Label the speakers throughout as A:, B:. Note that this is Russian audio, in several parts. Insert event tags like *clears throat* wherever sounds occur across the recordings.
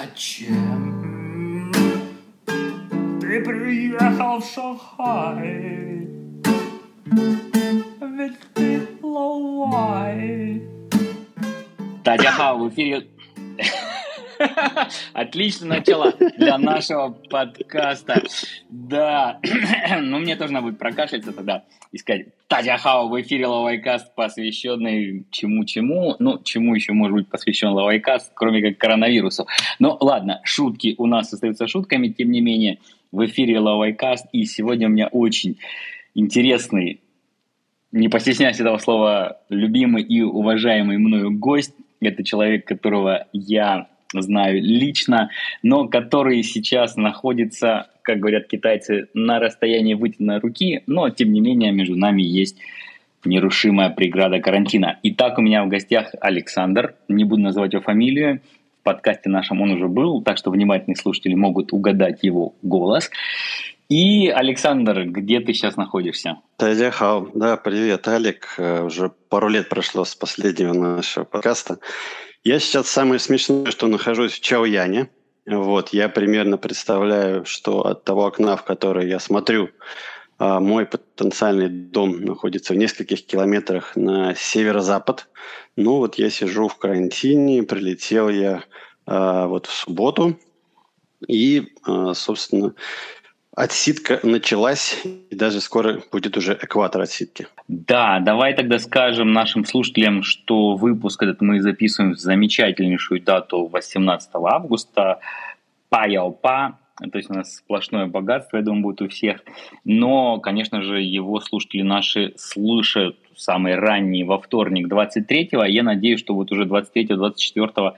A: Зачем ты приехал в Шанхай? Ведь ты лавай. Тадяха, в эфире... *laughs* Отличное начало для нашего подкаста. Да, *clears throat* ну мне тоже надо будет прокашляться тогда и сказать Татья Хау в эфире Лавайкаст, посвященный чему-чему. Ну, чему еще может быть посвящен Лавайкаст, кроме как коронавирусу. Ну, ладно, шутки у нас остаются шутками, тем не менее, в эфире Лавайкаст. И сегодня у меня очень интересный, не постесняюсь этого слова, любимый и уважаемый мною гость. Это человек, которого я знаю лично, но который сейчас находится, как говорят китайцы, на расстоянии вытянутой руки, но тем не менее между нами есть нерушимая преграда карантина. Итак, у меня в гостях Александр, не буду называть его фамилию, в подкасте нашем он уже был, так что внимательные слушатели могут угадать его голос. И, Александр, где ты сейчас находишься?
B: Да, привет, Алик. Э, уже пару лет прошло с последнего нашего подкаста. Я сейчас самое смешное, что нахожусь в Чаояне. Вот, я примерно представляю, что от того окна, в которое я смотрю, а, мой потенциальный дом находится в нескольких километрах на северо-запад. Ну вот я сижу в карантине, прилетел я а, вот в субботу. И, а, собственно, Отсидка началась, и даже скоро будет уже экватор отсидки.
A: Да, давай тогда скажем нашим слушателям, что выпуск этот мы записываем в замечательнейшую дату 18 августа. Па-яо-па, то есть у нас сплошное богатство, я думаю, будет у всех. Но, конечно же, его слушатели наши слышат самый ранний во вторник 23-го. Я надеюсь, что вот уже 23-24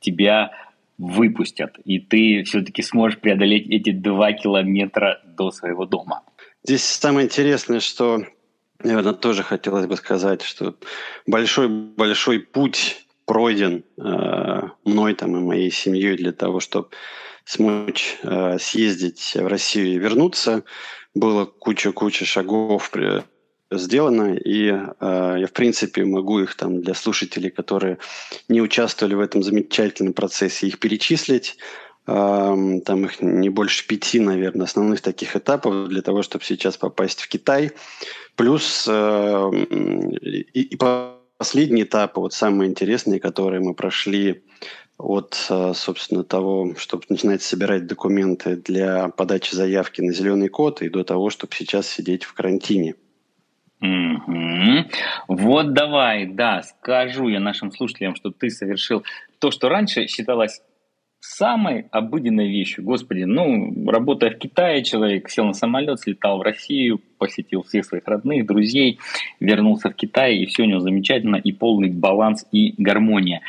A: тебя выпустят, и ты все-таки сможешь преодолеть эти два километра до своего дома.
B: Здесь самое интересное, что, наверное, тоже хотелось бы сказать, что большой-большой путь пройден э, мной там и моей семьей для того, чтобы смочь э, съездить в Россию и вернуться. Было куча-куча шагов сделано, и э, я, в принципе, могу их там для слушателей, которые не участвовали в этом замечательном процессе, их перечислить. Э, там их не больше пяти, наверное, основных таких этапов для того, чтобы сейчас попасть в Китай. Плюс э, и, и последний этап, вот самые интересные, которые мы прошли от, э, собственно, того, чтобы начинать собирать документы для подачи заявки на зеленый код и до того, чтобы сейчас сидеть в карантине.
A: Угу. Вот давай, да, скажу я нашим слушателям, что ты совершил то, что раньше считалось самой обыденной вещью. Господи, ну, работая в Китае, человек сел на самолет, слетал в Россию, посетил всех своих родных, друзей, вернулся в Китай, и все у него замечательно, и полный баланс и гармония.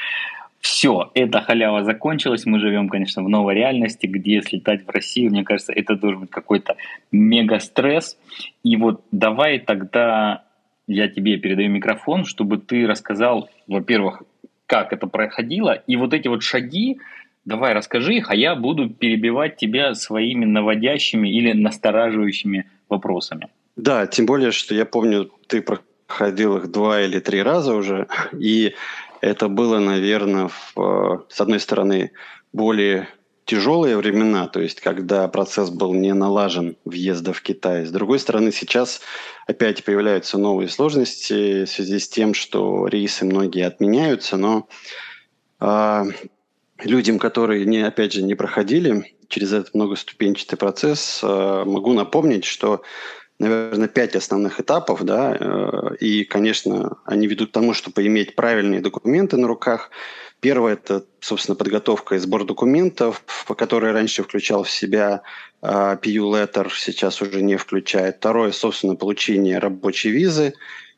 A: Все, эта халява закончилась. Мы живем, конечно, в новой реальности, где слетать в Россию, мне кажется, это должен быть какой-то мега стресс. И вот давай тогда я тебе передаю микрофон, чтобы ты рассказал, во-первых, как это проходило, и вот эти вот шаги, давай расскажи их, а я буду перебивать тебя своими наводящими или настораживающими вопросами.
B: Да, тем более, что я помню, ты проходил их два или три раза уже, и это было, наверное, в, э, с одной стороны, более тяжелые времена, то есть когда процесс был не налажен въезда в Китай. С другой стороны, сейчас опять появляются новые сложности в связи с тем, что рейсы многие отменяются, но э, людям, которые, не, опять же, не проходили через этот многоступенчатый процесс, э, могу напомнить, что наверное, пять основных этапов, да, э, и, конечно, они ведут к тому, чтобы иметь правильные документы на руках. Первое – это, собственно, подготовка и сбор документов, который раньше включал в себя PU Letter, сейчас уже не включает. Второе – собственно, получение рабочей визы.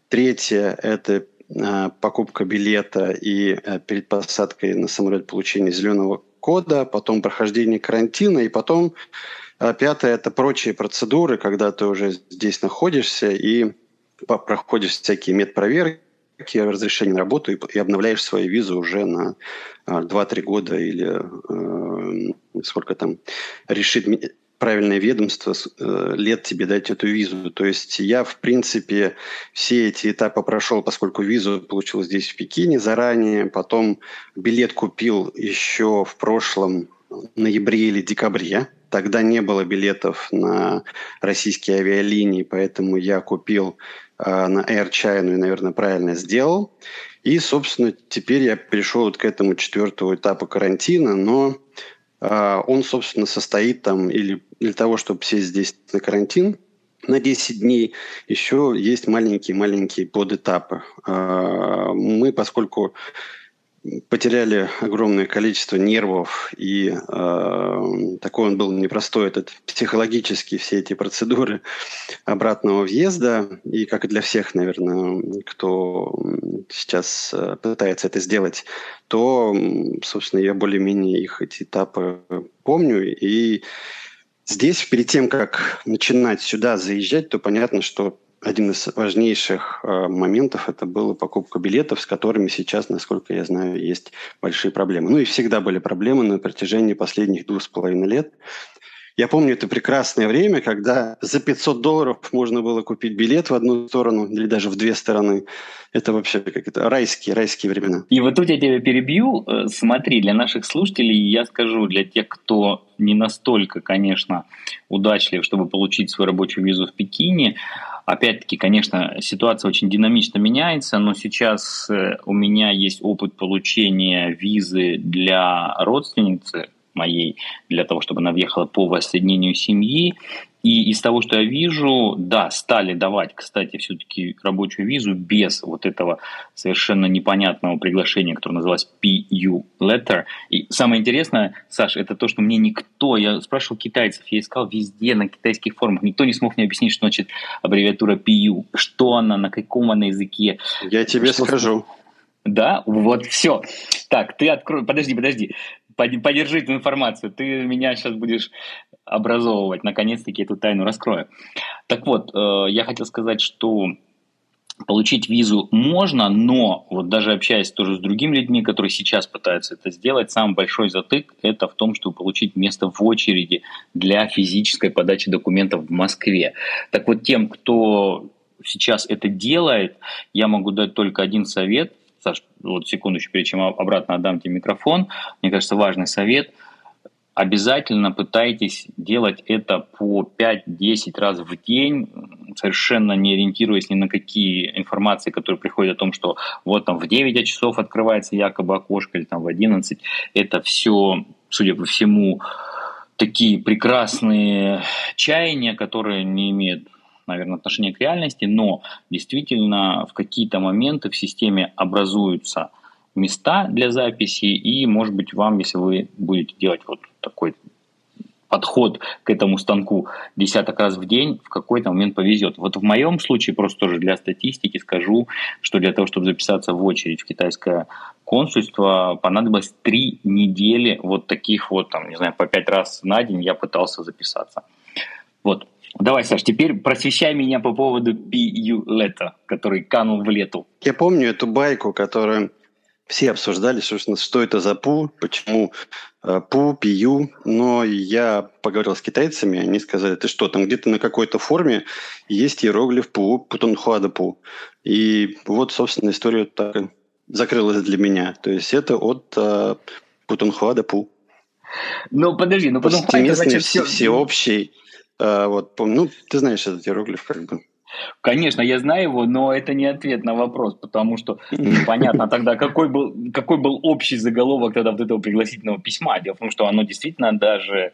B: Третье – это э, покупка билета и э, перед посадкой на самолет получение зеленого кода, потом прохождение карантина, и потом а пятое – это прочие процедуры, когда ты уже здесь находишься и проходишь всякие медпроверки, разрешение на работу и, и обновляешь свою визу уже на 2-3 а, года или э, сколько там решит правильное ведомство э, лет тебе дать эту визу. То есть я, в принципе, все эти этапы прошел, поскольку визу получил здесь, в Пекине, заранее. Потом билет купил еще в прошлом ноябре или декабре. Тогда не было билетов на российские авиалинии, поэтому я купил э, на Air China и, наверное, правильно сделал. И, собственно, теперь я перешел вот к этому четвертому этапу карантина, но э, он, собственно, состоит там или для того, чтобы сесть здесь на карантин, на 10 дней еще есть маленькие-маленькие подэтапы. Э, мы, поскольку потеряли огромное количество нервов, и э, такой он был непростой, этот психологически все эти процедуры обратного въезда, и как и для всех, наверное, кто сейчас э, пытается это сделать, то, собственно, я более-менее их эти этапы помню, и здесь, перед тем, как начинать сюда заезжать, то понятно, что один из важнейших э, моментов это была покупка билетов, с которыми сейчас, насколько я знаю, есть большие проблемы. Ну и всегда были проблемы на протяжении последних двух с половиной лет. Я помню это прекрасное время, когда за 500 долларов можно было купить билет в одну сторону или даже в две стороны. Это вообще какие-то райские, райские времена.
A: И вот тут я тебя перебью. Э, смотри, для наших слушателей я скажу, для тех, кто не настолько, конечно, удачлив, чтобы получить свою рабочую визу в Пекине, Опять-таки, конечно, ситуация очень динамично меняется, но сейчас э, у меня есть опыт получения визы для родственницы моей, для того, чтобы она въехала по воссоединению семьи. И из того, что я вижу, да, стали давать, кстати, все-таки рабочую визу без вот этого совершенно непонятного приглашения, которое называлось PU letter. И самое интересное, Саша, это то, что мне никто, я спрашивал китайцев, я искал везде на китайских форумах, никто не смог мне объяснить, что значит аббревиатура PU, что она, на каком она языке.
B: Я тебе что скажу.
A: Да, вот все. Так, ты открой, подожди, подожди подержи эту информацию, ты меня сейчас будешь образовывать, наконец-таки эту тайну раскрою. Так вот, э, я хотел сказать, что Получить визу можно, но вот даже общаясь тоже с другими людьми, которые сейчас пытаются это сделать, самый большой затык это в том, чтобы получить место в очереди для физической подачи документов в Москве. Так вот, тем, кто сейчас это делает, я могу дать только один совет. Саш, вот секундочку, перед чем обратно отдам тебе микрофон, мне кажется, важный совет. Обязательно пытайтесь делать это по 5-10 раз в день, совершенно не ориентируясь ни на какие информации, которые приходят о том, что вот там в 9 часов открывается якобы окошко или там в 11. Это все, судя по всему, такие прекрасные чаяния, которые не имеют наверное, отношение к реальности, но действительно в какие-то моменты в системе образуются места для записи, и, может быть, вам, если вы будете делать вот такой подход к этому станку десяток раз в день, в какой-то момент повезет. Вот в моем случае, просто тоже для статистики скажу, что для того, чтобы записаться в очередь в китайское консульство, понадобилось три недели вот таких вот, там, не знаю, по пять раз на день я пытался записаться. Вот. Давай, Саш, теперь просвещай меня по поводу PU лета, который канул в лету.
B: Я помню эту байку, которую все обсуждали, собственно, что это за пу, почему э, пу, пью, но я поговорил с китайцами, они сказали, ты что, там где-то на какой-то форме есть иероглиф пу, путунхуада пу. И вот, собственно, история так закрылась для меня. То есть это от э, путунхуада пу.
A: Ну, подожди, ну путунхуада
B: значит все... всеобщий а, вот, ну, ты знаешь этот иероглиф как бы.
A: Конечно, я знаю его, но это не ответ на вопрос, потому что *laughs* непонятно тогда, какой был, какой был общий заголовок тогда вот этого пригласительного письма. Дело в том, что оно действительно даже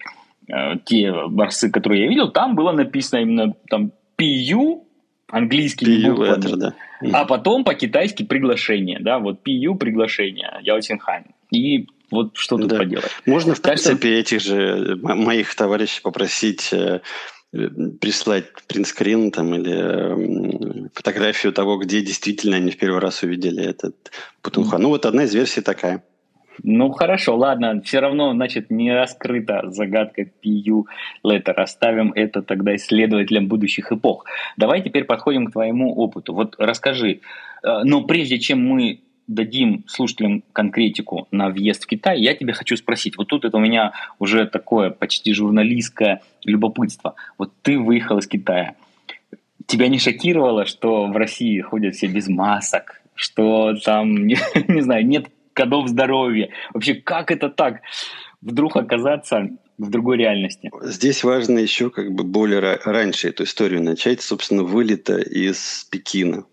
A: э, те борцы, которые я видел, там было написано именно там PU, английский
B: PU letter, да.
A: а потом по-китайски приглашение, да, вот PU приглашение, Яо Цинхань. И вот что тут да. поделать.
B: Можно, в принципе, этих же моих товарищей попросить э, прислать принтскрин там или фотографию того, где действительно они в первый раз увидели этот Путунха. Ну, вот одна из версий такая.
A: Ну хорошо, ладно, все равно, значит, не раскрыта загадка PU Letter. Оставим это тогда исследователям будущих эпох. Давай теперь подходим к твоему опыту. Вот расскажи, э, но прежде чем мы дадим слушателям конкретику на въезд в Китай, я тебе хочу спросить, вот тут это у меня уже такое почти журналистское любопытство. Вот ты выехал из Китая, тебя не шокировало, что в России ходят все без масок, что там, *laughs* не, не знаю, нет кодов здоровья. Вообще, как это так? вдруг оказаться в другой реальности.
B: Здесь важно еще как бы более раньше эту историю начать, собственно, вылета из Пекина.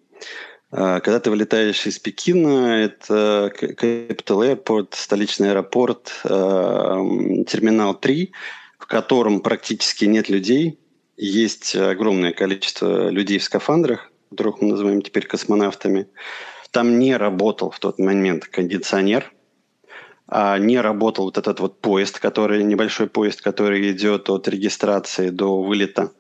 B: А, когда ты вылетаешь из Пекина, это Capital Airport, столичный аэропорт, а, терминал 3, в котором практически нет людей. Есть огромное количество людей в скафандрах, которых мы называем теперь космонавтами. Там не работал в тот момент кондиционер, а не работал вот этот вот поезд, который небольшой поезд, который идет от регистрации до вылета.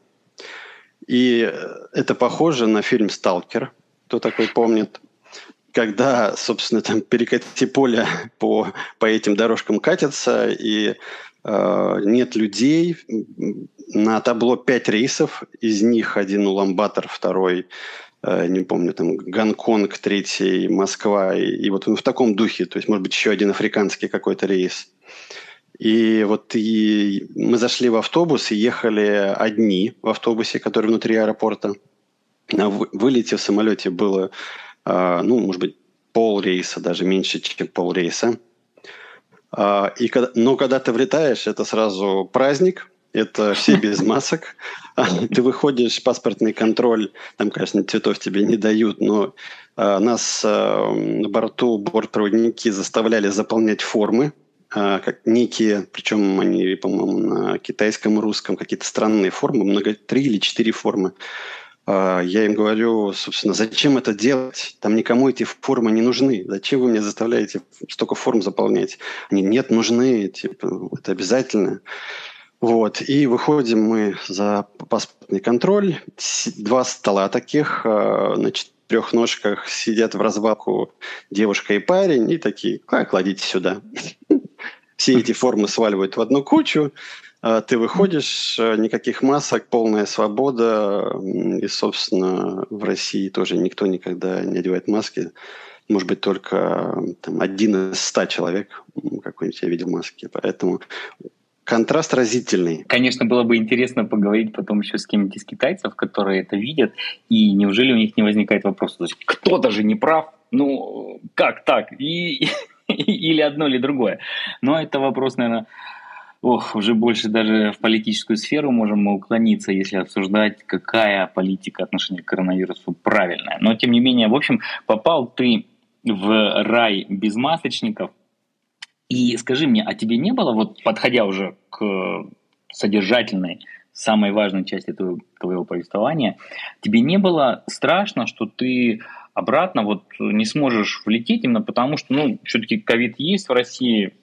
B: И это похоже на фильм «Сталкер», кто такой помнит. Когда, собственно, там перекати поле по, по этим дорожкам катятся, и э, нет людей. На табло пять рейсов, из них один Уламбатор, второй Э, не помню, там, Гонконг, третий, Москва, и, и вот в таком духе, то есть, может быть, еще один африканский какой-то рейс. И вот и мы зашли в автобус и ехали одни в автобусе, который внутри аэропорта. На вылете в самолете было, а, ну, может быть, пол рейса, даже меньше, чем пол рейса. А, и, но когда ты влетаешь, это сразу праздник, это все без *laughs* масок. А, ты выходишь, паспортный контроль, там, конечно, цветов тебе не дают, но нас на борту бортпроводники заставляли заполнять формы, как некие, причем они, по-моему, на китайском и русском, какие-то странные формы, много, три или четыре формы. Я им говорю, собственно, зачем это делать? Там никому эти формы не нужны. Зачем вы меня заставляете столько форм заполнять? Они, нет, нужны, типа, это обязательно. Вот, и выходим мы за паспортный контроль. Два стола таких, э, на четырех ножках сидят в развалку девушка и парень, и такие, как кладите сюда. *laughs* Все эти формы сваливают в одну кучу, ты выходишь, э, никаких масок, полная свобода, и, собственно, в России тоже никто никогда не одевает маски. Может быть, только там, один из ста человек какой-нибудь я видел маски. Поэтому Контраст разительный.
A: Конечно, было бы интересно поговорить потом еще с кем-нибудь из китайцев, которые это видят, и неужели у них не возникает вопроса, кто-то же не прав, ну как так, *laughs* и, или одно, или другое. Но это вопрос, наверное, ох, уже больше даже в политическую сферу можем уклониться, если обсуждать, какая политика отношения к коронавирусу правильная. Но тем не менее, в общем, попал ты в рай без масочников, и скажи мне, а тебе не было, вот подходя уже к содержательной, самой важной части твоего, твоего повествования, тебе не было страшно, что ты обратно вот не сможешь влететь именно потому, что, ну, все-таки ковид есть в России,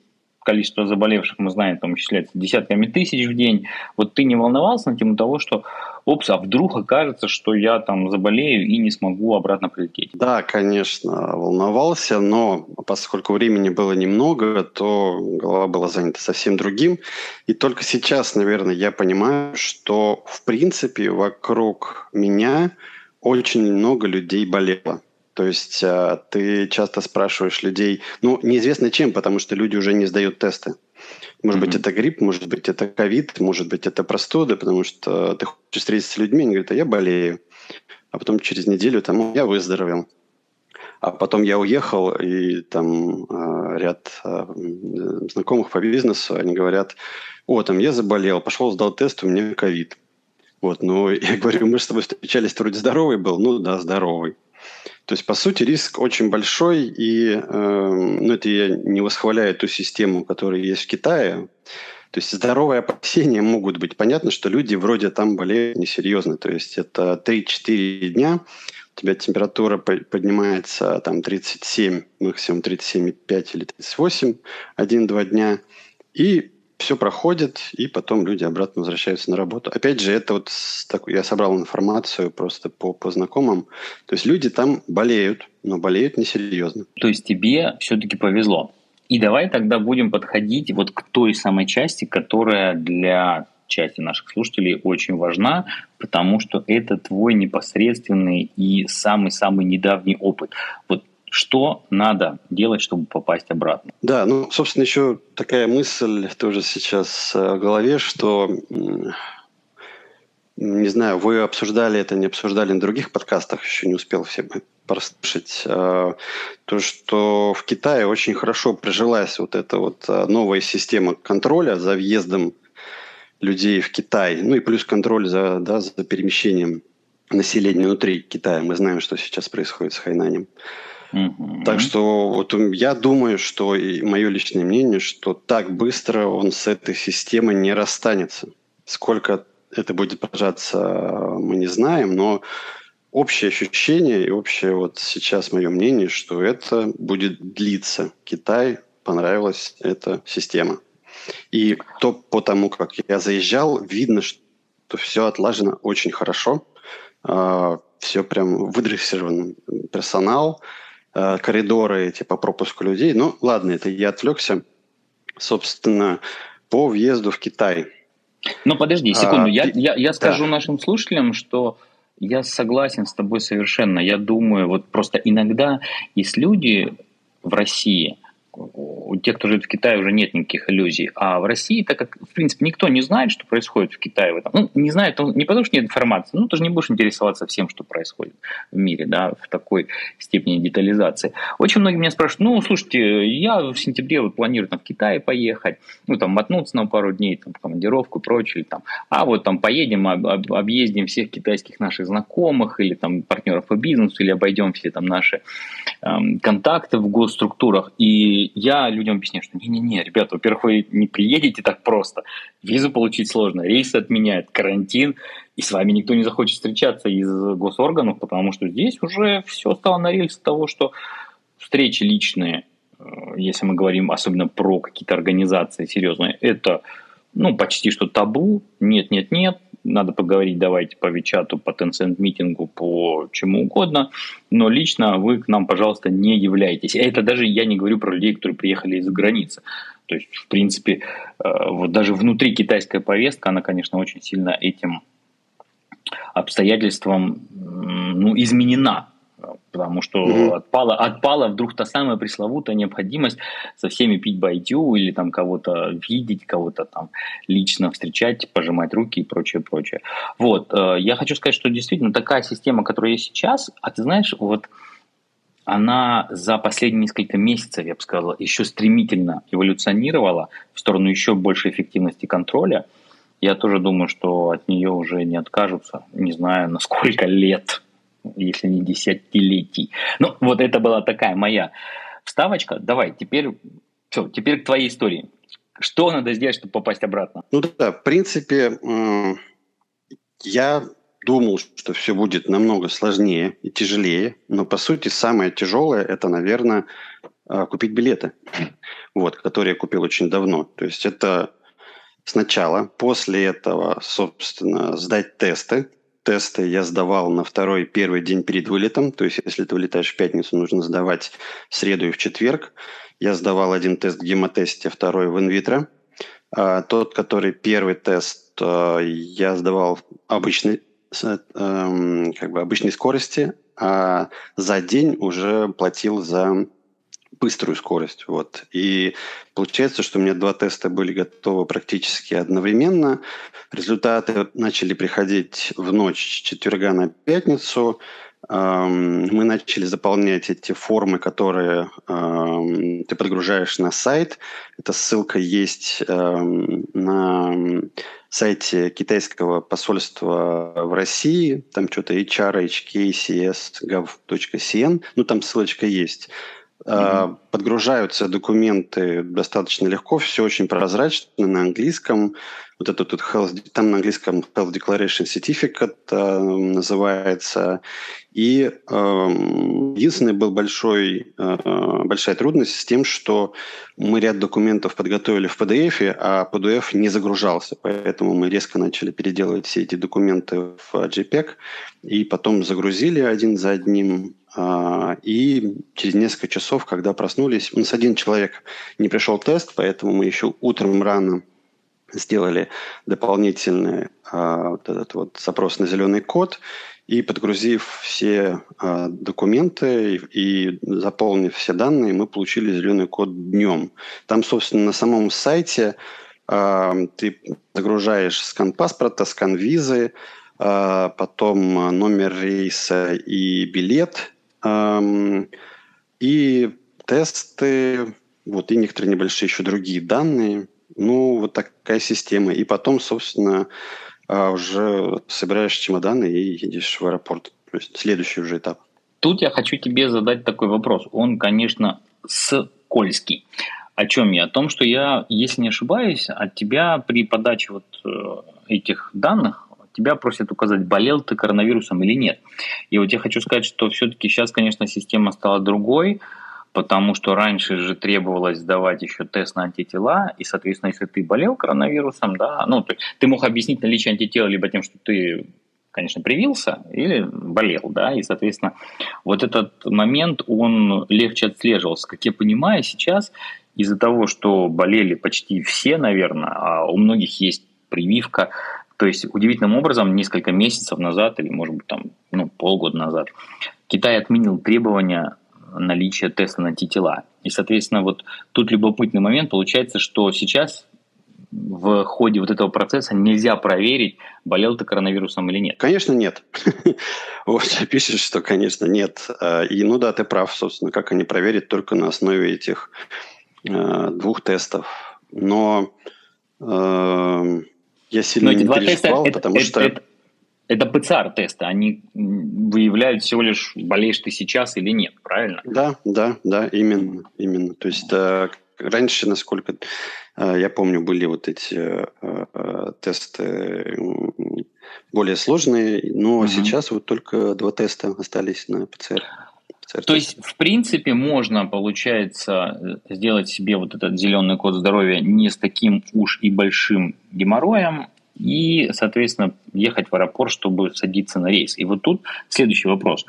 A: количество заболевших, мы знаем, там исчисляется десятками тысяч в день. Вот ты не волновался на тему того, что, опс, а вдруг окажется, что я там заболею и не смогу обратно прилететь?
B: Да, конечно, волновался, но поскольку времени было немного, то голова была занята совсем другим. И только сейчас, наверное, я понимаю, что, в принципе, вокруг меня очень много людей болело. То есть а, ты часто спрашиваешь людей, ну, неизвестно чем, потому что люди уже не сдают тесты. Может mm-hmm. быть, это грипп, может быть, это ковид, может быть, это простуда, потому что ты хочешь встретиться с людьми, они говорят, а я болею. А потом через неделю там, я выздоровел. А потом я уехал, и там э, ряд э, знакомых по бизнесу, они говорят, о, там я заболел, пошел, сдал тест, у меня ковид. Вот, ну, *laughs* я говорю, мы же с тобой встречались, ты вроде здоровый был. Ну, да, здоровый. То есть, по сути, риск очень большой, и э, ну, это я не восхваляю ту систему, которая есть в Китае. То есть здоровые опасения могут быть. Понятно, что люди вроде там болеют несерьезно. То есть это 3-4 дня, у тебя температура поднимается там 37, максимум 37,5 или 38, 1-2 дня. И все проходит, и потом люди обратно возвращаются на работу. Опять же, это вот так, я собрал информацию просто по, по знакомым. То есть люди там болеют, но болеют несерьезно.
A: То есть тебе все-таки повезло. И давай тогда будем подходить вот к той самой части, которая для части наших слушателей очень важна, потому что это твой непосредственный и самый-самый недавний опыт. Вот что надо делать, чтобы попасть обратно?
B: Да, ну, собственно, еще такая мысль тоже сейчас э, в голове, что не знаю, вы обсуждали это, не обсуждали на других подкастах, еще не успел все прослушать, а, то, что в Китае очень хорошо прижилась вот эта вот а, новая система контроля за въездом людей в Китай, ну и плюс контроль за, да, за перемещением населения внутри Китая. Мы знаем, что сейчас происходит с Хайнанем. Mm-hmm. Так что вот я думаю, что и мое личное мнение, что так быстро он с этой системой не расстанется. Сколько это будет продолжаться, мы не знаем, но общее ощущение и общее вот сейчас мое мнение, что это будет длиться. Китай понравилась эта система. И то по тому, как я заезжал, видно, что все отлажено очень хорошо. А, все прям выдрессирован персонал, а, коридоры эти по пропуску людей. Ну, ладно, это я отвлекся. Собственно, по въезду в Китай –
A: ну, подожди секунду. А, я, я, я скажу да. нашим слушателям, что я согласен с тобой совершенно. Я думаю, вот просто иногда есть люди в России – у тех, кто живет в Китае, уже нет никаких иллюзий. А в России, так как, в принципе, никто не знает, что происходит в Китае в этом. Ну, не знает, не потому что нет информации, ну, ты же не будешь интересоваться всем, что происходит в мире, да, в такой степени детализации. Очень многие меня спрашивают, ну, слушайте, я в сентябре вот планирую там в Китай поехать, ну, там, мотнуться на пару дней, там, командировку и прочее, там, а вот там поедем, об, об, объездим всех китайских наших знакомых или там партнеров по бизнесу, или обойдем все там наши эм, контакты в госструктурах. И я людям объясняю, что не-не-не, ребята, во-первых, вы не приедете так просто, визу получить сложно, рейсы отменяют, карантин, и с вами никто не захочет встречаться из госорганов, потому что здесь уже все стало на рельсы того, что встречи личные, э, если мы говорим особенно про какие-то организации серьезные, это ну, почти что табу, нет, нет, нет, надо поговорить, давайте по Вичату, по Tencent митингу, по чему угодно, но лично вы к нам, пожалуйста, не являетесь. Это даже я не говорю про людей, которые приехали из-за границы. То есть, в принципе, э, вот даже внутри китайская повестка, она, конечно, очень сильно этим обстоятельством ну, изменена потому что mm-hmm. отпала, отпала вдруг та самая пресловутая необходимость со всеми пить байдю или там кого-то видеть, кого-то там лично встречать, пожимать руки и прочее, прочее. Вот, э, я хочу сказать, что действительно такая система, которая есть сейчас, а ты знаешь, вот она за последние несколько месяцев, я бы сказал, еще стремительно эволюционировала в сторону еще большей эффективности контроля. Я тоже думаю, что от нее уже не откажутся, не знаю, на сколько лет если не десятилетий. Ну, вот это была такая моя вставочка. Давай, теперь, все, теперь к твоей истории. Что надо сделать, чтобы попасть обратно?
B: Ну да, в принципе, я думал, что все будет намного сложнее и тяжелее, но по сути самое тяжелое это, наверное, а, купить билеты, вот, которые я купил очень давно. То есть это сначала, после этого, собственно, сдать тесты, тесты я сдавал на второй, первый день перед вылетом. То есть, если ты вылетаешь в пятницу, нужно сдавать в среду и в четверг. Я сдавал один тест в гемотесте, второй в инвитро. А, тот, который первый тест, а, я сдавал обычной, а, как бы обычной скорости, а за день уже платил за быструю скорость. Вот. И получается, что у меня два теста были готовы практически одновременно. Результаты начали приходить в ночь с четверга на пятницу. Мы начали заполнять эти формы, которые ты подгружаешь на сайт. Эта ссылка есть на сайте китайского посольства в России. Там что-то HR, HK, CS, gov.cn. Ну, там ссылочка есть. Mm-hmm. Подгружаются документы достаточно легко, все очень прозрачно на английском. Вот это тут health, там на английском Health Declaration Certificate э, называется. И э, единственный был большой, э, большая трудность с тем, что мы ряд документов подготовили в PDF, а PDF не загружался. Поэтому мы резко начали переделывать все эти документы в JPEG и потом загрузили один за одним и через несколько часов, когда проснулись, у нас один человек не пришел тест, поэтому мы еще утром рано сделали дополнительный а, вот этот вот запрос на зеленый код и подгрузив все а, документы и, заполнив все данные, мы получили зеленый код днем. Там, собственно, на самом сайте ты загружаешь скан паспорта, скан визы, а, потом номер рейса и билет, и тесты, вот, и некоторые небольшие еще другие данные. Ну, вот такая система. И потом, собственно, а, уже собираешь чемоданы и едешь в аэропорт. То есть следующий уже этап.
A: Тут я хочу тебе задать такой вопрос. Он, конечно, скользкий. О чем я? О том, что я, если не ошибаюсь, от тебя при подаче вот э, этих данных тебя просят указать, болел ты коронавирусом или нет. И вот я хочу сказать, что все-таки сейчас, конечно, система стала другой, потому что раньше же требовалось сдавать еще тест на антитела, и, соответственно, если ты болел коронавирусом, да, ну, то ты мог объяснить наличие антитела либо тем, что ты конечно, привился или болел, да, и, соответственно, вот этот момент, он легче отслеживался. Как я понимаю, сейчас из-за того, что болели почти все, наверное, а у многих есть прививка, то есть удивительным образом несколько месяцев назад или, может быть, там, ну, полгода назад Китай отменил требования наличия теста на антитела. И, соответственно, вот тут любопытный момент получается, что сейчас в ходе вот этого процесса нельзя проверить, болел ты коронавирусом или нет?
B: Конечно, нет. *laughs* Вот пишешь, что, конечно, нет. А, и, ну да, ты прав, собственно, как они проверят только на основе этих э, двух тестов. Но э, я сильно не переживал,
A: теста, потому это, что... Это, это ПЦР-тесты, они выявляют всего лишь, болеешь ты сейчас или нет, правильно?
B: Да, да, да, именно, именно. То есть э, раньше, насколько э, я помню, были вот эти э, тесты более сложные, но угу. сейчас вот только два теста остались на ПЦР.
A: ПЦР То есть, в принципе, можно, получается, сделать себе вот этот зеленый код здоровья не с таким уж и большим геморроем, и, соответственно, ехать в аэропорт, чтобы садиться на рейс. И вот тут следующий вопрос.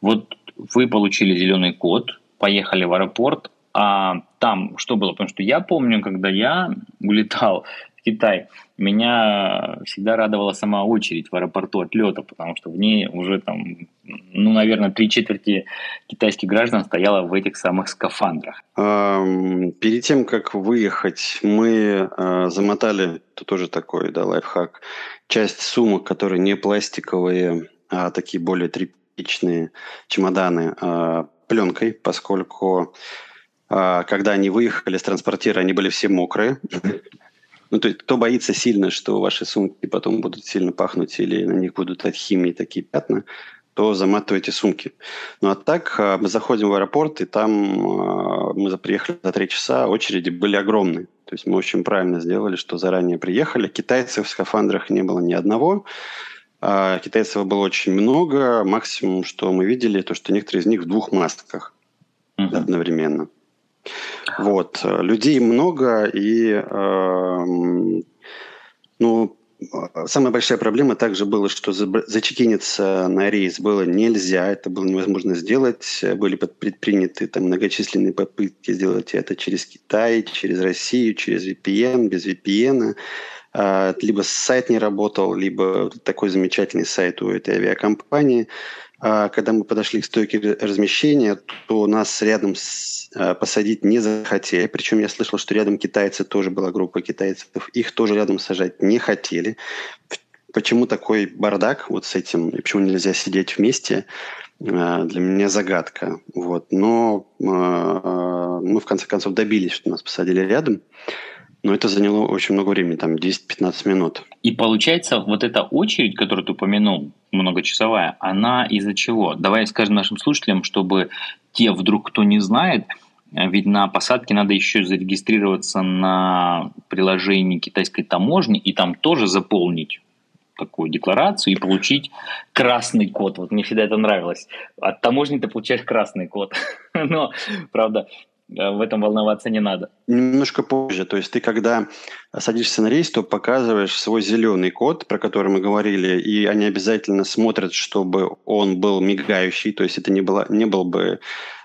A: Вот вы получили зеленый код, поехали в аэропорт, а там что было? Потому что я помню, когда я улетал Китай, меня всегда радовала сама очередь в аэропорту отлета, потому что в ней уже там, ну, наверное, три четверти китайских граждан стояло в этих самых скафандрах.
B: Перед тем, как выехать, мы а, замотали, это тоже такой, да, лайфхак, часть сумок, которые не пластиковые, а такие более тряпичные чемоданы, а, пленкой, поскольку а, когда они выехали с транспортира, они были все мокрые. Ну, то есть, кто боится сильно, что ваши сумки потом будут сильно пахнуть или на них будут от химии такие пятна, то заматывайте сумки. Ну, а так а, мы заходим в аэропорт, и там а, мы приехали за три часа, очереди были огромные. То есть мы очень правильно сделали, что заранее приехали. Китайцев в скафандрах не было ни одного. А китайцев было очень много. Максимум, что мы видели, то, что некоторые из них в двух масках uh-huh. одновременно. Вот. Людей много, и э, ну, самая большая проблема также была, что зачекиниться на рейс было нельзя, это было невозможно сделать. Были предприняты там многочисленные попытки сделать это через Китай, через Россию, через VPN, без VPN. А, либо сайт не работал, либо такой замечательный сайт у этой авиакомпании – когда мы подошли к стойке размещения, то нас рядом с, а, посадить не захотели. Причем я слышал, что рядом китайцы тоже была группа китайцев. Их тоже рядом сажать не хотели. Почему такой бардак вот с этим, и почему нельзя сидеть вместе, а, для меня загадка. Вот. Но мы в конце концов добились, что нас посадили рядом. Но это заняло очень много времени, там 10-15 минут.
A: И получается, вот эта очередь, которую ты упомянул, многочасовая, она из-за чего? Давай скажем нашим слушателям, чтобы те вдруг, кто не знает, э, ведь на посадке надо еще зарегистрироваться на приложении китайской таможни и там тоже заполнить такую декларацию и получить красный код. Вот мне всегда это нравилось. От таможни ты получаешь красный код. *laughs* Но, правда, в этом волноваться не надо.
B: Немножко позже. То есть ты, когда садишься на рейс, то показываешь свой зеленый код, про который мы говорили, и они обязательно смотрят, чтобы он был мигающий, то есть это не, было, не был бы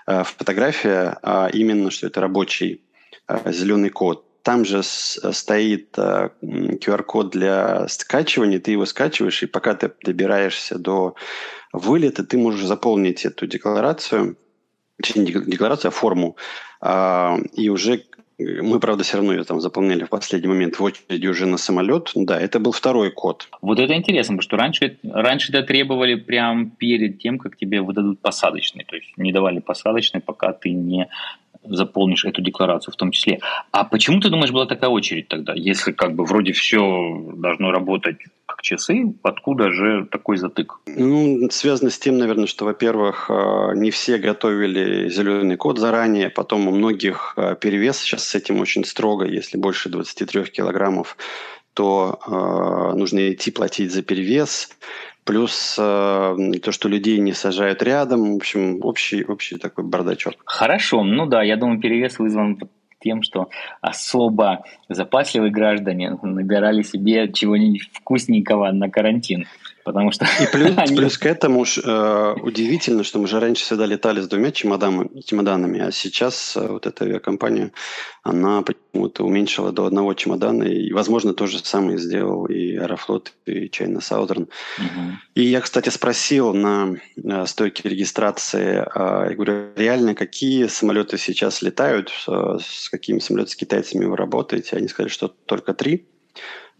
B: э, фотография, а именно, что это рабочий э, зеленый код. Там же стоит э, QR-код для скачивания, ты его скачиваешь, и пока ты добираешься до вылета, ты можешь заполнить эту декларацию, не декларацию, а форму, и уже мы, правда, все равно ее там заполняли в последний момент в очереди уже на самолет. Да, это был второй код.
A: Вот это интересно, потому что раньше, раньше это требовали прямо перед тем, как тебе выдадут посадочный. То есть не давали посадочный, пока ты не заполнишь эту декларацию в том числе. А почему ты думаешь, была такая очередь тогда? Если как бы вроде все должно работать как часы, откуда же такой затык?
B: Ну, связано с тем, наверное, что, во-первых, а, не все готовили зеленый код заранее, потом у многих а, перевес сейчас с этим очень строго, если больше 23 килограммов, то э, нужно идти платить за перевес плюс э, то, что людей не сажают рядом, в общем, общий, общий такой бардачок.
A: Хорошо, ну да, я думаю, перевес вызван тем, что особо запасливые граждане набирали себе чего-нибудь вкусненького на карантин. Потому что
B: и плюс, *laughs* они... плюс к этому э, удивительно, что мы же раньше всегда летали с двумя чемоданами, чемоданами а сейчас э, вот эта авиакомпания, она почему-то уменьшила до одного чемодана, и, возможно, то же самое сделал и Аэрофлот, и China Southern. Угу. И я, кстати, спросил на э, стойке регистрации, э, я говорю, реально, какие самолеты сейчас летают, э, с какими самолетами с китайцами вы работаете? Они сказали, что только три.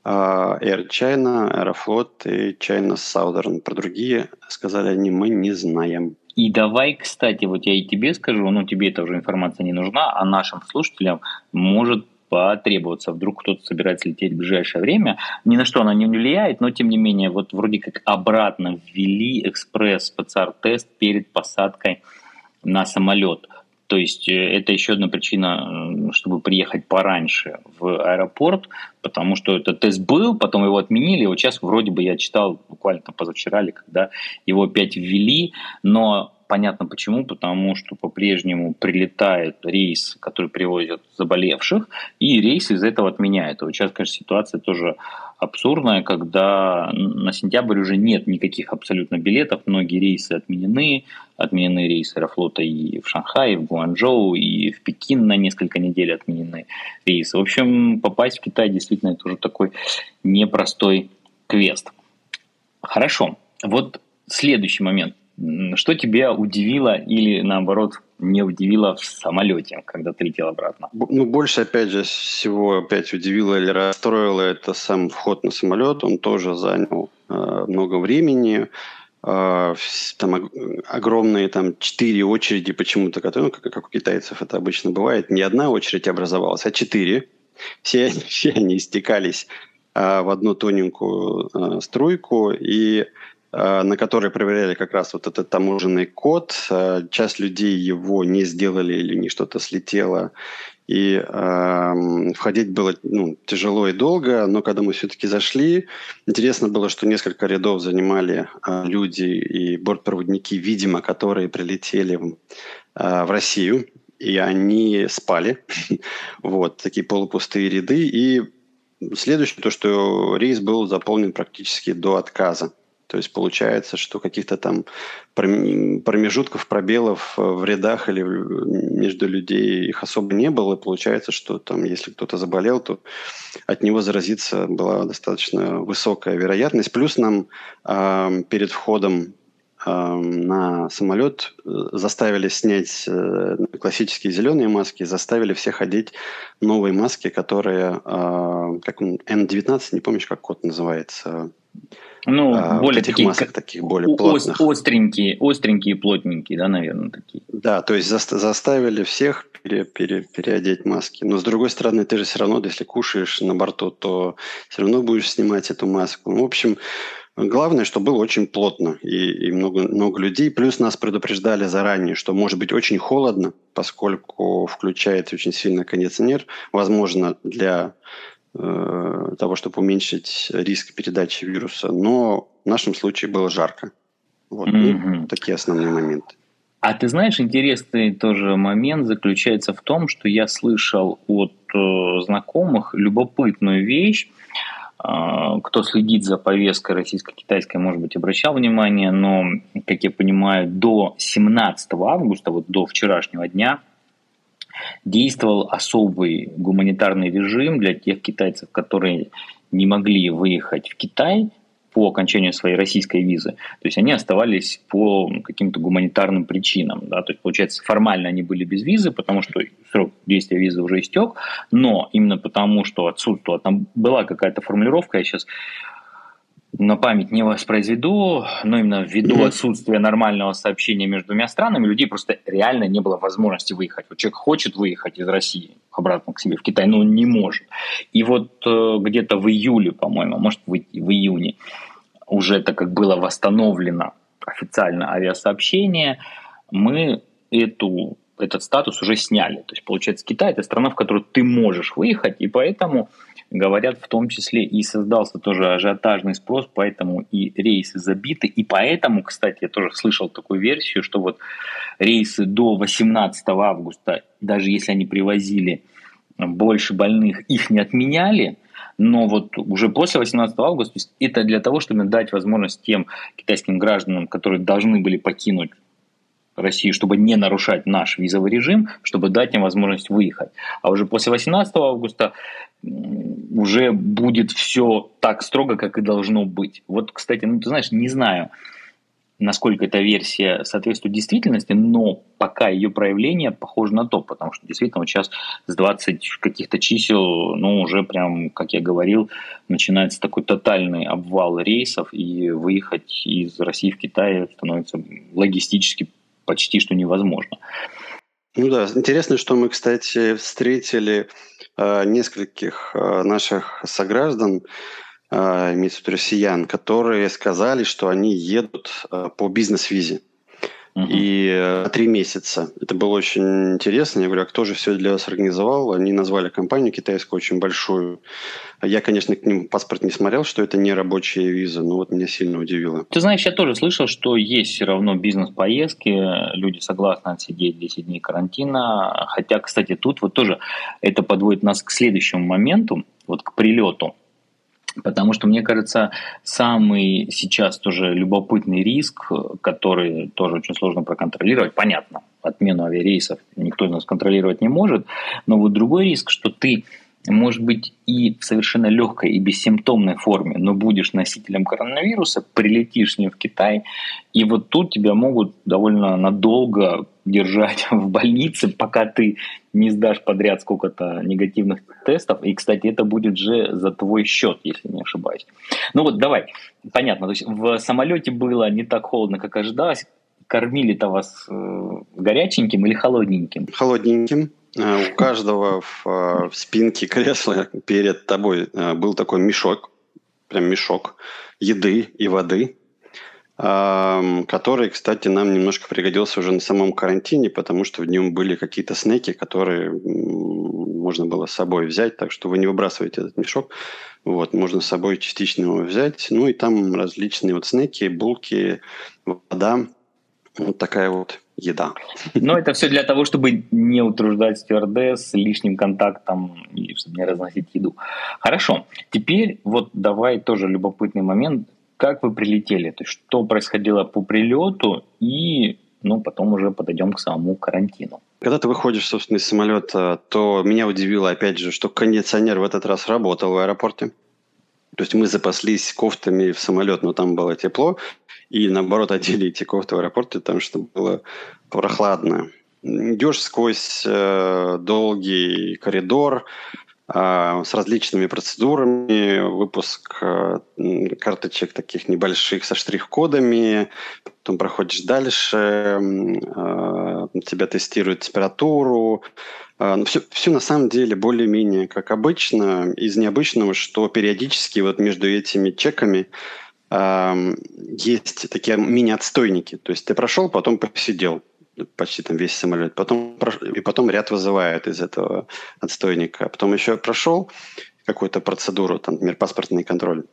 B: А, Air China, Aeroflot и China Southern. Про другие, сказали они, мы не знаем.
A: И давай, кстати, вот я и тебе скажу, ну тебе эта уже информация не нужна, а нашим слушателям может потребоваться. Вдруг кто-то собирается лететь в ближайшее время. Ни на что она не влияет, но тем не менее, вот вроде как обратно ввели экспресс-ПЦР-тест перед посадкой на самолет. То есть э, это еще одна причина, чтобы приехать пораньше в аэропорт, потому что этот тест был, потом его отменили, вот сейчас вроде бы я читал буквально позавчера, когда его опять ввели, но понятно почему, потому что по-прежнему прилетает рейс, который привозят заболевших, и рейс из этого отменяют. Вот сейчас, конечно, ситуация тоже абсурдная, когда на сентябрь уже нет никаких абсолютно билетов, многие рейсы отменены, отменены рейсы Аэрофлота и в Шанхай, и в Гуанчжоу, и в Пекин на несколько недель отменены рейсы. В общем, попасть в Китай действительно это уже такой непростой квест. Хорошо, вот следующий момент. Что тебя удивило или наоборот не удивило в самолете, когда ты летел обратно?
B: Ну, больше, опять же, всего опять удивило или расстроило это сам вход на самолет. Он тоже занял э, много времени. Э, там огромные там четыре очереди почему-то, ну, как, как у китайцев это обычно бывает. Не одна очередь образовалась, а четыре. Все, *laughs* все они истекались э, в одну тоненькую э, струйку. И на которой проверяли как раз вот этот таможенный код. Э, часть людей его не сделали или не что-то слетело. И э, входить было ну, тяжело и долго, но когда мы все-таки зашли, интересно было, что несколько рядов занимали э, люди и бортпроводники, видимо, которые прилетели э, в Россию, и они спали. *laughs* вот, такие полупустые ряды. И следующее, то, что рейс был заполнен практически до отказа. То есть получается, что каких-то там промежутков, пробелов э, в рядах или между людей их особо не было. И получается, что там, если кто-то заболел, то от него заразиться была достаточно высокая вероятность. Плюс нам э, перед входом на самолет э, заставили снять э, классические зеленые маски, заставили всех одеть новые маски, которые, э, как N19, не помнишь, как код называется,
A: ну, а, более вот такие,
B: масок таких более плотных.
A: Остренькие, остренькие, плотненькие, да, наверное, такие.
B: Да, то есть за, заставили всех пере, пере, переодеть маски. Но с другой стороны, ты же все равно, если кушаешь на борту, то все равно будешь снимать эту маску. Ну, в общем, главное, что было очень плотно и, и много, много людей. Плюс нас предупреждали заранее, что может быть очень холодно, поскольку включается очень сильно кондиционер. Возможно, для того, чтобы уменьшить риск передачи вируса. Но в нашем случае было жарко. Вот mm-hmm. такие основные моменты.
A: А ты знаешь, интересный тоже момент заключается в том, что я слышал от э, знакомых любопытную вещь. Э, кто следит за повесткой российско-китайской, может быть, обращал внимание, но, как я понимаю, до 17 августа, вот до вчерашнего дня, действовал особый гуманитарный режим для тех китайцев, которые не могли выехать в Китай по окончанию своей российской визы. То есть они оставались по каким-то гуманитарным причинам. Да? То есть, получается, формально они были без визы, потому что срок действия визы уже истек, но именно потому, что отсутствовала, там была какая-то формулировка, я сейчас на память не воспроизведу, но именно ввиду отсутствия нормального сообщения между двумя странами, людей просто реально не было возможности выехать. Вот человек хочет выехать из России обратно к себе в Китай, но он не может. И вот э, где-то в июле, по-моему, может в, в июне, уже это как было восстановлено официально авиасообщение, мы эту, этот статус уже сняли. То есть, получается, Китай – это страна, в которую ты можешь выехать, и поэтому говорят, в том числе и создался тоже ажиотажный спрос, поэтому и рейсы забиты. И поэтому, кстати, я тоже слышал такую версию, что вот рейсы до 18 августа, даже если они привозили больше больных, их не отменяли, но вот уже после 18 августа это для того, чтобы дать возможность тем китайским гражданам, которые должны были покинуть Россию, чтобы не нарушать наш визовый режим, чтобы дать им возможность выехать. А уже после 18 августа уже будет все так строго, как и должно быть. Вот, кстати, ну ты знаешь, не знаю, насколько эта версия соответствует действительности, но пока ее проявление похоже на то, потому что действительно вот сейчас с 20 каких-то чисел, ну уже прям, как я говорил, начинается такой тотальный обвал рейсов, и выехать из России в Китай становится логистически почти что невозможно.
B: Ну да, интересно, что мы, кстати, встретили э, нескольких э, наших сограждан, э, имеется в виду россиян, которые сказали, что они едут э, по бизнес-визе. И э, три месяца. Это было очень интересно. Я говорю, а кто же все для вас организовал? Они назвали компанию китайскую очень большую. Я, конечно, к ним паспорт не смотрел, что это не рабочая виза, но вот меня сильно удивило.
A: Ты знаешь, я тоже слышал, что есть все равно бизнес-поездки, люди согласны отсидеть 10 дней карантина. Хотя, кстати, тут вот тоже это подводит нас к следующему моменту, вот к прилету. Потому что, мне кажется, самый сейчас тоже любопытный риск, который тоже очень сложно проконтролировать, понятно, отмену авиарейсов никто из нас контролировать не может, но вот другой риск, что ты может быть и в совершенно легкой и бессимптомной форме, но будешь носителем коронавируса, прилетишь ним в Китай, и вот тут тебя могут довольно надолго держать *laughs* в больнице, пока ты не сдашь подряд сколько-то негативных тестов. И, кстати, это будет же за твой счет, если не ошибаюсь. Ну вот, давай, понятно. То есть в самолете было не так холодно, как ожидалось. Кормили-то вас э, горяченьким или холодненьким?
B: Холодненьким. Э, у каждого в, э, в спинке кресла перед тобой э, был такой мешок, прям мешок еды и воды, который, кстати, нам немножко пригодился уже на самом карантине, потому что в нем были какие-то снеки, которые можно было с собой взять, так что вы не выбрасываете этот мешок, вот, можно с собой частично его взять, ну и там различные вот снеки, булки, вода, вот такая вот еда.
A: Но это все для того, чтобы не утруждать стюардесс лишним контактом и чтобы не разносить еду. Хорошо. Теперь вот давай тоже любопытный момент. Как вы прилетели? То есть что происходило по прилету и ну, потом уже подойдем к самому карантину.
B: Когда ты выходишь, собственно, из самолета, то меня удивило, опять же, что кондиционер в этот раз работал в аэропорте. То есть мы запаслись кофтами в самолет, но там было тепло, и наоборот одели эти кофты в аэропорте, потому что было прохладно. Идешь сквозь э, долгий коридор с различными процедурами, выпуск э, карточек таких небольших со штрих-кодами, потом проходишь дальше, э, тебя тестируют температуру, все, а, все на самом деле более-менее как обычно. Из необычного, что периодически вот между этими чеками э, есть такие мини-отстойники. То есть ты прошел, потом посидел почти там весь самолет, потом, и потом ряд вызывает из этого отстойника. Потом еще прошел какую-то процедуру, там, например, паспортный контроль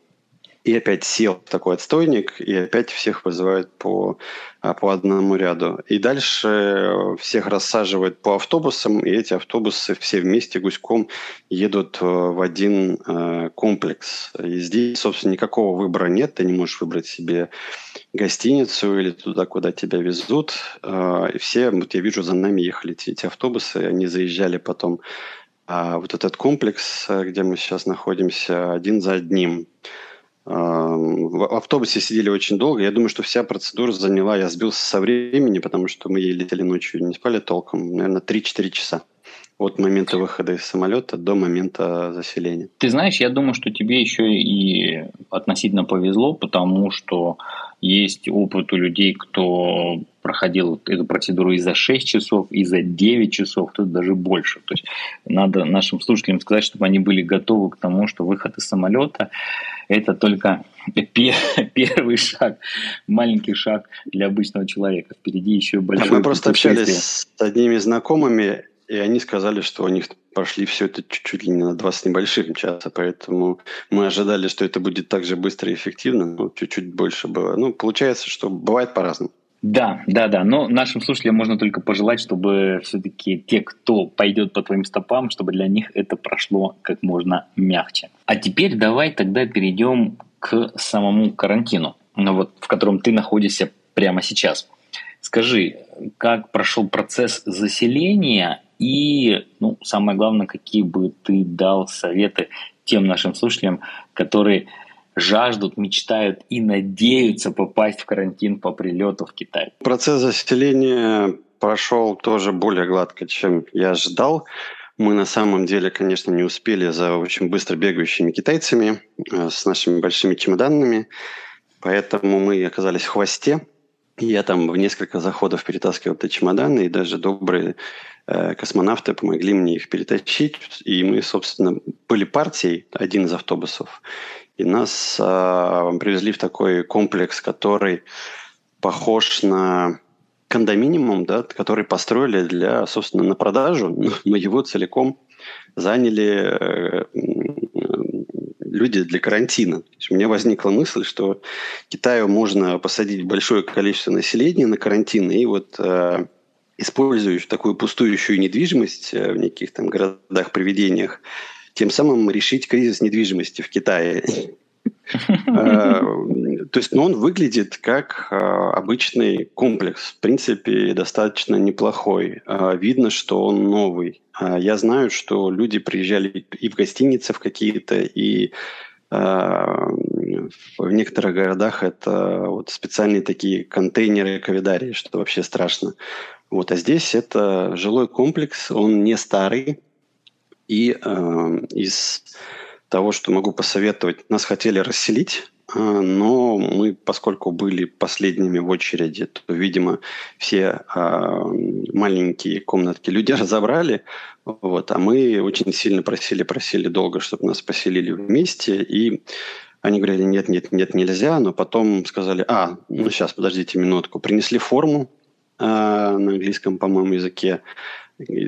B: и опять сел такой отстойник, и опять всех вызывают по, а, по одному ряду. И дальше э, всех рассаживают по автобусам, и эти автобусы все вместе гуськом едут э, в один э, комплекс. И здесь, собственно, никакого выбора нет. Ты не можешь выбрать себе гостиницу или туда, куда тебя везут. И все, вот я вижу, за нами ехали эти, эти автобусы, они заезжали потом а вот этот комплекс, где мы сейчас находимся, один за одним. В автобусе сидели очень долго. Я думаю, что вся процедура заняла, я сбился со времени, потому что мы летели ночью, не спали толком, наверное, 3-4 часа. от момента выхода из самолета до момента заселения.
A: Ты знаешь, я думаю, что тебе еще и относительно повезло, потому что есть опыт у людей, кто проходил эту процедуру и за 6 часов, и за 9 часов, тут даже больше. То есть надо нашим слушателям сказать, чтобы они были готовы к тому, что выход из самолета – это только *laughs* первый шаг, маленький шаг для обычного человека. Впереди еще большой
B: Мы просто общались с одними знакомыми, и они сказали, что у них прошли все это чуть-чуть ли не на 20 небольших часа, поэтому мы ожидали, что это будет так же быстро и эффективно, но чуть-чуть больше было. Ну, получается, что бывает по-разному.
A: Да, да, да. Но нашим слушателям можно только пожелать, чтобы все-таки те, кто пойдет по твоим стопам, чтобы для них это прошло как можно мягче. А теперь давай тогда перейдем к самому карантину, ну вот, в котором ты находишься прямо сейчас. Скажи, как прошел процесс заселения и, ну, самое главное, какие бы ты дал советы тем нашим слушателям, которые жаждут, мечтают и надеются попасть в карантин по прилету в Китай?
B: Процесс заселения прошел тоже более гладко, чем я ожидал. Мы на самом деле, конечно, не успели за очень быстро бегающими китайцами э, с нашими большими чемоданами, поэтому мы оказались в хвосте. Я там в несколько заходов перетаскивал эти чемоданы, и даже добрые э, космонавты помогли мне их перетащить. И мы, собственно, были партией, один из автобусов. И нас э, привезли в такой комплекс, который похож на кондоминиум, да, который построили для, собственно, на продажу, *laughs* но его целиком заняли э, люди для карантина. у меня возникла мысль, что Китаю можно посадить большое количество населения на карантин и вот э, используя такую пустующую недвижимость э, в неких там городах-привидениях, тем самым решить кризис недвижимости в Китае. Э, *laughs* то есть, ну, он выглядит как э, обычный комплекс. В принципе, достаточно неплохой. Э, видно, что он новый. Я знаю, что люди приезжали и в гостиницы в какие-то, и в некоторых городах это вот специальные такие контейнеры ковидарии, что вообще страшно. Вот, а здесь это жилой комплекс, он не старый, и э, из того, что могу посоветовать. Нас хотели расселить, а, но мы, поскольку были последними в очереди, то, видимо, все а, маленькие комнатки люди *laughs* разобрали, вот, а мы очень сильно просили, просили долго, чтобы нас поселили вместе, и они говорили, нет, нет, нет, нельзя, но потом сказали, а, ну сейчас, подождите минутку, принесли форму а, на английском, по-моему, языке,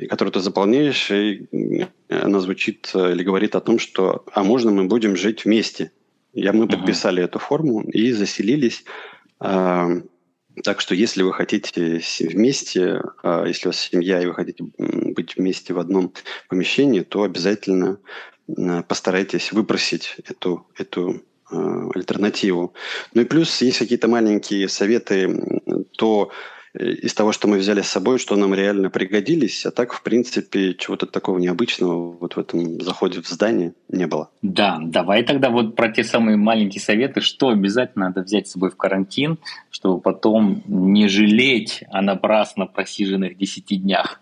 B: которую ты заполняешь, и она звучит э, или говорит о том, что «а можно мы будем жить вместе?» Я, мы подписали uh-huh. эту форму и заселились. А, так что если вы хотите вместе, если у вас семья и вы хотите быть вместе в одном помещении, то обязательно постарайтесь выпросить эту, эту альтернативу. Ну и плюс есть какие-то маленькие советы, то из того, что мы взяли с собой, что нам реально пригодились, а так, в принципе, чего-то такого необычного вот в этом заходе в здание не было.
A: Да, давай тогда вот про те самые маленькие советы, что обязательно надо взять с собой в карантин, чтобы потом не жалеть о напрасно просиженных 10 днях.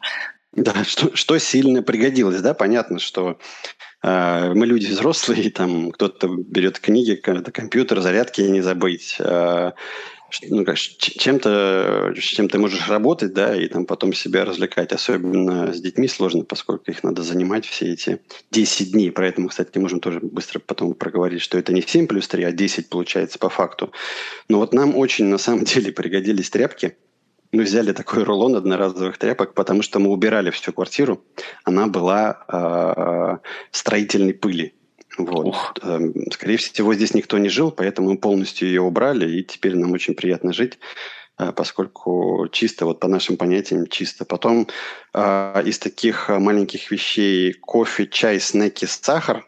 B: Да, что, что сильно пригодилось, да, понятно, что э, мы люди взрослые, там кто-то берет книги, компьютер, зарядки не забыть, э, ну, чем-то, чем ты можешь работать, да, и там потом себя развлекать. Особенно с детьми сложно, поскольку их надо занимать все эти 10 дней. Поэтому, кстати, можем тоже быстро потом проговорить, что это не 7 плюс 3, а 10 получается по факту. Но вот нам очень, на самом *laughs* деле, пригодились тряпки. Мы взяли такой рулон одноразовых тряпок, потому что мы убирали всю квартиру. Она была э, строительной пыли. Вот. Ух. Эм, скорее всего, здесь никто не жил, поэтому мы полностью ее убрали, и теперь нам очень приятно жить, э, поскольку чисто, вот по нашим понятиям, чисто. Потом э, из таких маленьких вещей кофе, чай, снеки, сахар,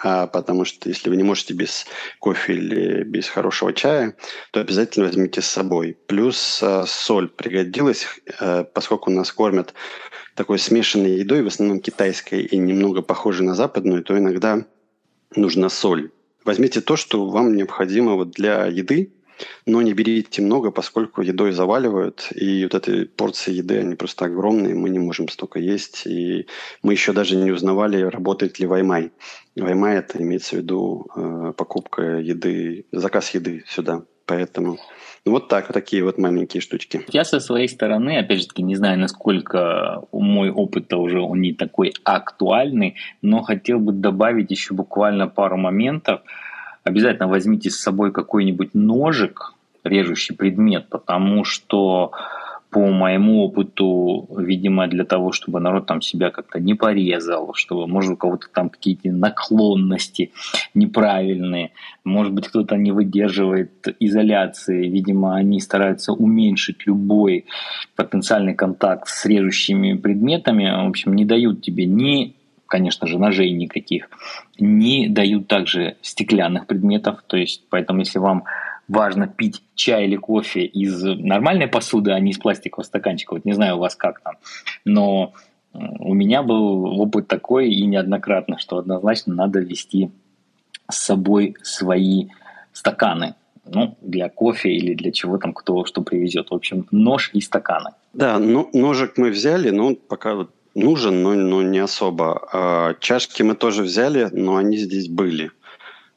B: потому что если вы не можете без кофе или без хорошего чая, то обязательно возьмите с собой. Плюс соль пригодилась, а, поскольку нас кормят такой смешанной едой, в основном китайской и немного похожей на западную, то иногда нужна соль. Возьмите то, что вам необходимо вот для еды, но не берите много, поскольку едой заваливают, и вот эти порции еды, они просто огромные, мы не можем столько есть, и мы еще даже не узнавали, работает ли Ваймай. Ваймай – это имеется в виду э, покупка еды, заказ еды сюда, поэтому... Вот так, вот такие вот маленькие штучки.
A: Я со своей стороны, опять же таки, не знаю, насколько мой опыт уже он не такой актуальный, но хотел бы добавить еще буквально пару моментов. Обязательно возьмите с собой какой-нибудь ножик, режущий предмет, потому что по моему опыту, видимо, для того, чтобы народ там себя как-то не порезал, чтобы, может, у кого-то там какие-то наклонности неправильные, может быть, кто-то не выдерживает изоляции, видимо, они стараются уменьшить любой потенциальный контакт с режущими предметами, в общем, не дают тебе ни конечно же, ножей никаких, не дают также стеклянных предметов, то есть, поэтому если вам важно пить чай или кофе из нормальной посуды, а не из пластикового стаканчика. Вот не знаю у вас как там. Но у меня был опыт такой и неоднократно, что однозначно надо вести с собой свои стаканы. Ну, для кофе или для чего там кто что привезет. В общем, нож и стаканы.
B: Да, ну, ножик мы взяли, но он пока нужен, но, но не особо. А, чашки мы тоже взяли, но они здесь были.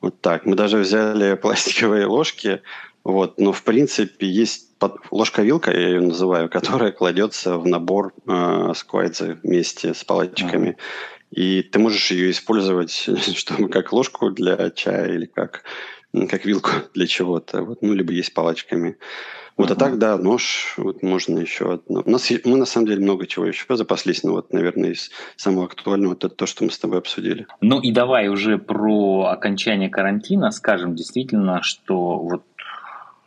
B: Вот так. Мы даже взяли пластиковые ложки, вот, но в принципе есть ложка-вилка, я ее называю, *laughs* которая кладется в набор э, сквайдзы вместе с палочками. Mm-hmm. И ты можешь ее использовать *laughs* чтобы как ложку для чая или как, как вилку *laughs* для чего-то. Вот, ну, либо есть палочками. Вот, uh-huh. а так, да, нож, вот можно еще одно. У нас, мы, на самом деле, много чего еще запаслись, но вот, наверное, из самого актуального это то, что мы с тобой обсудили.
A: Ну и давай уже про окончание карантина скажем действительно, что вот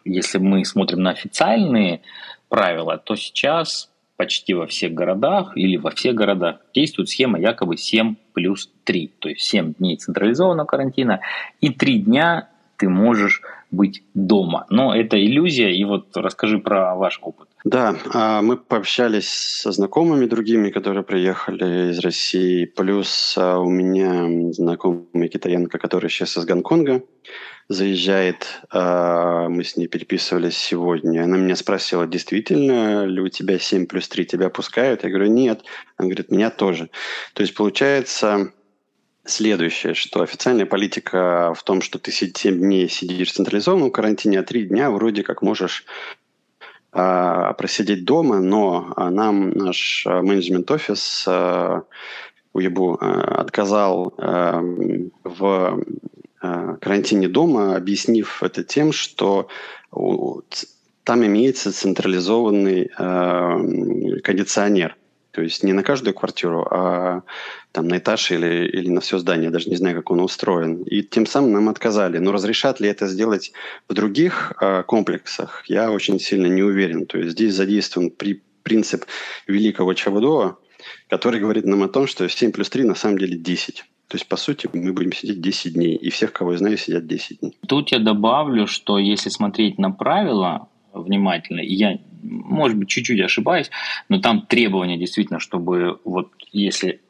A: если мы смотрим на официальные правила, то сейчас почти во всех городах или во всех городах действует схема якобы 7 плюс 3. То есть 7 дней централизованного карантина и 3 дня ты можешь быть дома. Но это иллюзия, и вот расскажи про ваш опыт.
B: Да, а, мы пообщались со знакомыми другими, которые приехали из России. Плюс а, у меня знакомая китаянка, которая сейчас из Гонконга заезжает. А, мы с ней переписывались сегодня. Она меня спросила, действительно ли у тебя 7 плюс 3 тебя пускают? Я говорю, нет. Она говорит, меня тоже. То есть, получается, следующее, что официальная политика в том, что ты 7 дней сидишь в централизованном карантине, а 3 дня вроде как можешь а, просидеть дома, но а, нам наш а, менеджмент-офис а, УЕБУ а, отказал а, в а, карантине дома, объяснив это тем, что там имеется централизованный э, кондиционер. То есть не на каждую квартиру, а там на этаж или, или на все здание. Даже не знаю, как он устроен. И тем самым нам отказали. Но разрешат ли это сделать в других э, комплексах, я очень сильно не уверен. То есть здесь задействован при, принцип великого Чавудова, который говорит нам о том, что 7 плюс 3 на самом деле 10. То есть, по сути, мы будем сидеть 10 дней. И всех, кого я знаю, сидят 10 дней.
A: Тут я добавлю, что если смотреть на правила внимательно, и я может быть, чуть-чуть ошибаюсь, но там требования действительно, чтобы вот если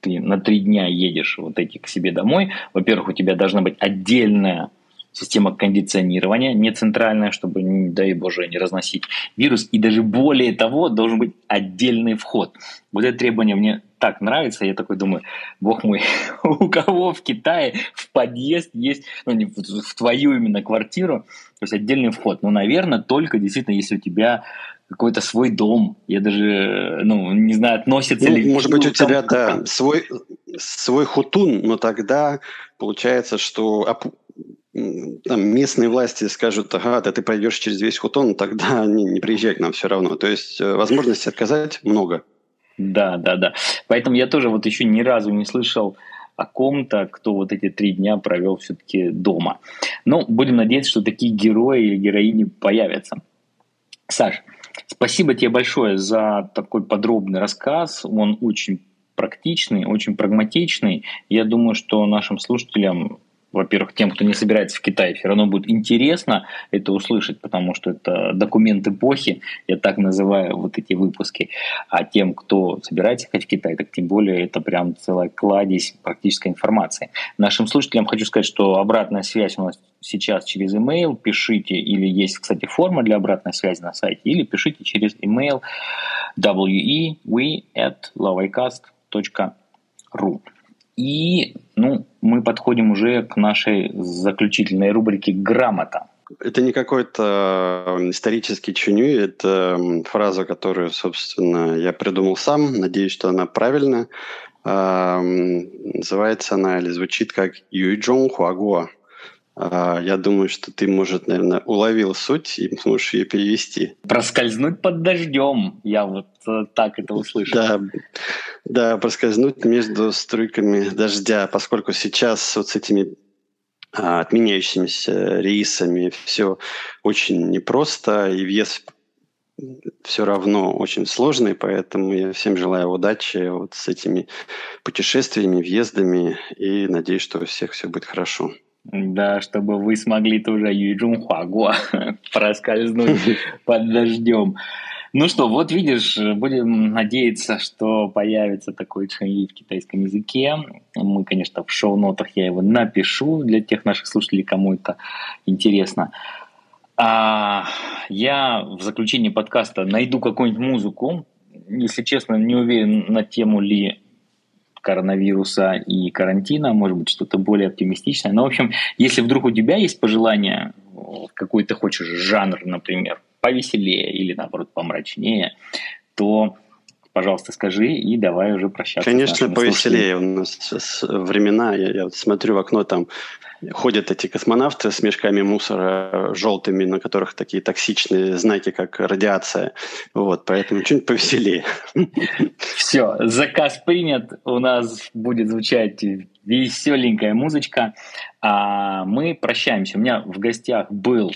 A: ты на три дня едешь вот эти к себе домой, во-первых, у тебя должна быть отдельная система кондиционирования, не центральная, чтобы, дай боже, не разносить вирус. И даже более того, должен быть отдельный вход. Вот это требование мне так нравится, я такой думаю, бог мой, *laughs* у кого в Китае в подъезд есть, ну, не в, в твою именно квартиру, то есть отдельный вход. Ну, наверное, только действительно, если у тебя какой-то свой дом. Я даже, ну, не знаю, относится ну, ли...
B: Может быть, у тебя, да, свой, свой хутун, но тогда получается, что там местные власти скажут, ага, да ты пройдешь через весь хутон, тогда *laughs* не, не приезжай к нам все равно. То есть э, возможности отказать много.
A: Да, да, да. Поэтому я тоже вот еще ни разу не слышал о ком-то, кто вот эти три дня провел все-таки дома. Но будем надеяться, что такие герои или героини появятся. Саш, спасибо тебе большое за такой подробный рассказ. Он очень практичный, очень прагматичный. Я думаю, что нашим слушателям во-первых, тем, кто не собирается в Китае, все равно будет интересно это услышать, потому что это документ эпохи, я так называю вот эти выпуски. А тем, кто собирается ехать в Китай, так тем более это прям целая кладезь практической информации. Нашим слушателям хочу сказать, что обратная связь у нас сейчас через email, пишите, или есть, кстати, форма для обратной связи на сайте, или пишите через email we at ru. И ну, мы подходим уже к нашей заключительной рубрике «Грамота».
B: Это не какой-то исторический чуню, это фраза, которую, собственно, я придумал сам. Надеюсь, что она правильная. Называется она или звучит как «Юйчжоу Хуагуа». А, я думаю, что ты, может, наверное, уловил суть и сможешь ее перевести.
A: Проскользнуть под дождем. Я вот э, так это услышал.
B: Да, да, проскользнуть между струйками дождя, поскольку сейчас вот с этими а, отменяющимися рейсами все очень непросто, и вес все равно очень сложный, поэтому я всем желаю удачи вот с этими путешествиями, въездами, и надеюсь, что у всех все будет хорошо.
A: Да, чтобы вы смогли тоже Юйджун Хуагуа *laughs* проскользнуть *laughs* под дождем. Ну что, вот видишь, будем надеяться, что появится такой чханьи в китайском языке. Мы, конечно, в шоу-нотах я его напишу для тех наших слушателей, кому это интересно. А я в заключении подкаста найду какую-нибудь музыку. Если честно, не уверен на тему ли коронавируса и карантина, может быть, что-то более оптимистичное. Но, в общем, если вдруг у тебя есть пожелание, какой ты хочешь жанр, например, повеселее или, наоборот, помрачнее, то пожалуйста, скажи и давай уже прощаться.
B: Конечно, повеселее. У нас сейчас времена, я, я вот смотрю в окно, там ходят эти космонавты с мешками мусора желтыми, на которых такие токсичные знаки, как радиация. Вот, поэтому что-нибудь повеселее.
A: Все, заказ принят. У нас будет звучать веселенькая музычка. А мы прощаемся. У меня в гостях был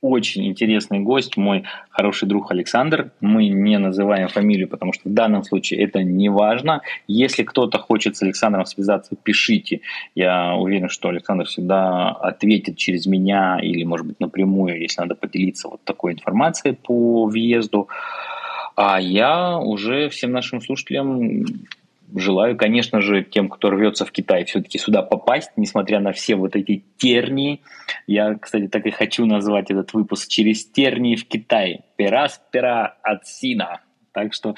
A: очень интересный гость, мой хороший друг Александр. Мы не называем фамилию, потому что в данном случае это не важно. Если кто-то хочет с Александром связаться, пишите. Я уверен, что Александр всегда ответит через меня или, может быть, напрямую, если надо поделиться вот такой информацией по въезду. А я уже всем нашим слушателям Желаю, конечно же, тем, кто рвется в Китай, все-таки сюда попасть, несмотря на все вот эти тернии. Я, кстати, так и хочу назвать этот выпуск «Через тернии в Китай». Пераспера от Сина. Так что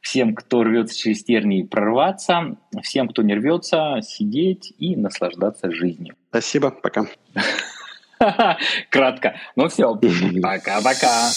A: всем, кто рвется через тернии, прорваться. Всем, кто не рвется, сидеть и наслаждаться жизнью.
B: Спасибо, пока. *laughs*
A: Кратко. Ну все, *laughs* пока-пока.